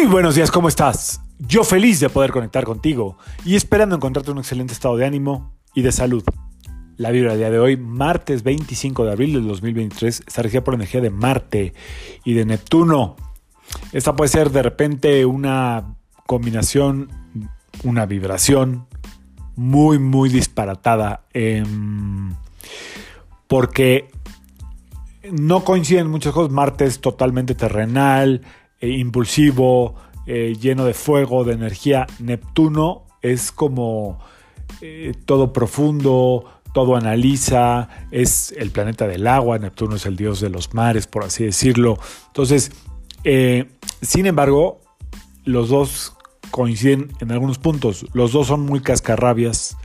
Muy buenos días, ¿cómo estás? Yo feliz de poder conectar contigo y esperando encontrarte en un excelente estado de ánimo y de salud. La vibra del día de hoy, martes 25 de abril del 2023, está regida por la energía de Marte y de Neptuno. Esta puede ser de repente una combinación, una vibración muy, muy disparatada. Em, porque no coinciden muchas cosas. Marte es totalmente terrenal, e impulsivo, eh, lleno de fuego, de energía. Neptuno es como eh, todo profundo, todo analiza, es el planeta del agua, Neptuno es el dios de los mares, por así decirlo. Entonces, sin embargo, los dos coinciden en algunos puntos. Los dos son muy cascarrabias.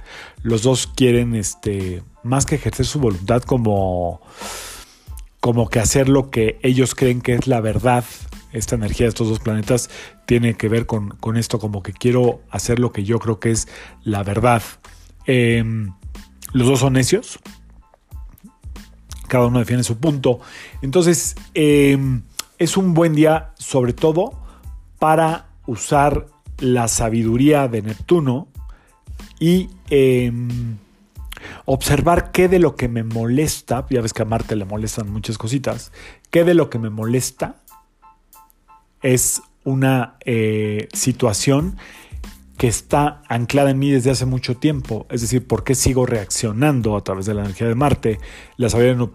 Los dos quieren, este, más que ejercer su voluntad, como, como que hacer lo que ellos creen que es la verdad. Esta energía de estos dos planetas tiene que ver con, esto, como que quiero hacer lo que yo creo que es la verdad. Em, los dos son necios. Cada uno defiende su punto. Entonces, em, es un buen día, sobre todo, para usar la sabiduría de Neptuno y em, observar qué de lo que me molesta, ya ves que a Marte le molestan muchas cositas, qué de lo que me molesta es una eh, situación que está anclada en mí desde hace mucho tiempo. Es decir, por qué sigo reaccionando a través de la energía de Marte, la sabiduría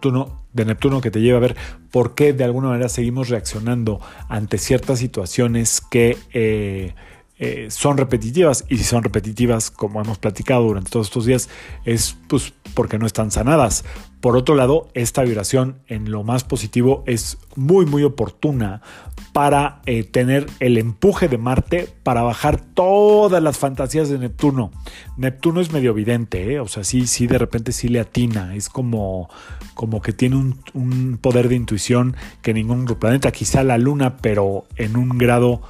de Neptuno, que te lleva a ver por qué de alguna manera seguimos reaccionando ante ciertas situaciones que... Eh, eh, son repetitivas y si son repetitivas, como hemos platicado durante todos estos días, es pues porque no están sanadas. Por otro lado, esta vibración en lo más positivo es muy muy oportuna para eh, tener el empuje de Marte para bajar todas las fantasías de Neptuno. Neptuno es medio evidente, ¿eh? o sea, sí, sí, de repente sí le atina, es como, como que tiene un, poder de intuición que ningún planeta, quizá la Luna, pero en un grado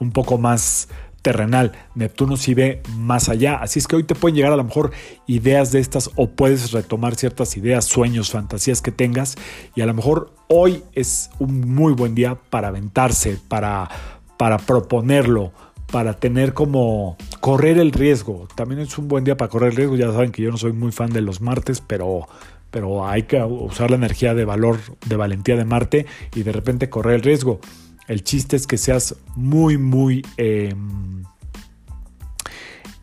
un poco más terrenal. Neptuno sí ve más allá. Así es que hoy te pueden llegar a lo mejor ideas de estas o puedes retomar ciertas ideas, sueños, fantasías que tengas. Y a lo mejor hoy es un muy buen día para aventarse, para, para proponerlo, para tener como correr el riesgo. También es un buen día para correr el riesgo. Ya saben que yo no soy muy fan de los martes, pero pero hay que usar la energía de valor, de valentía de Marte y de repente correr el riesgo. El chiste es que seas muy, muy em,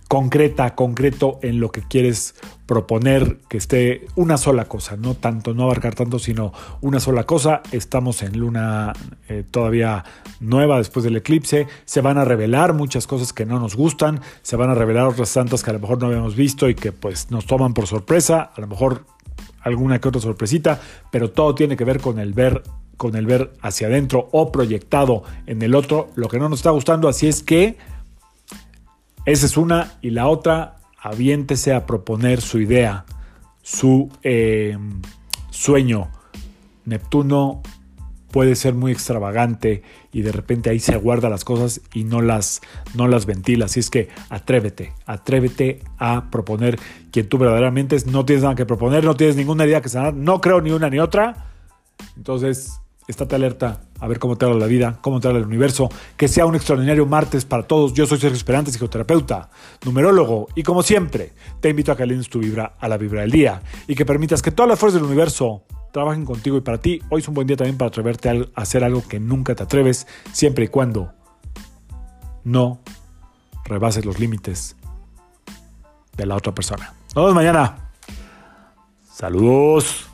concreta, concreto en lo que quieres proponer, que esté una sola cosa, no tanto, no abarcar tanto, sino una sola cosa. Estamos en luna eh, todavía nueva después del eclipse. Se van a revelar muchas cosas que no nos gustan, se van a revelar otras tantas que a lo mejor no habíamos visto y que pues nos toman por sorpresa, a lo mejor alguna que otra sorpresita, pero todo tiene que ver con el ver con el ver hacia adentro o proyectado en el otro, lo que no nos está gustando, así es que esa es una y la otra, aviéntese a proponer su idea, su em, sueño. Neptuno puede ser muy extravagante y de repente ahí se guarda las cosas y no las, no las ventila. Así es que atrévete, atrévete a proponer quien tú verdaderamente es. No tienes nada que proponer, no tienes ninguna idea que sanar, no creo ni una ni otra. Entonces, estate alerta a ver cómo te habla la vida, cómo te habla el universo. Que sea un extraordinario martes para todos. Yo soy Sergio Esperantes, psicoterapeuta, numerólogo, y como siempre, te invito a que alines tu vibra a la vibra del día y que permitas que todas las fuerzas del universo trabajen contigo y para ti. Hoy es un buen día también para atreverte a hacer algo que nunca te atreves, siempre y cuando no rebases los límites de la otra persona. Nos vemos mañana. Saludos.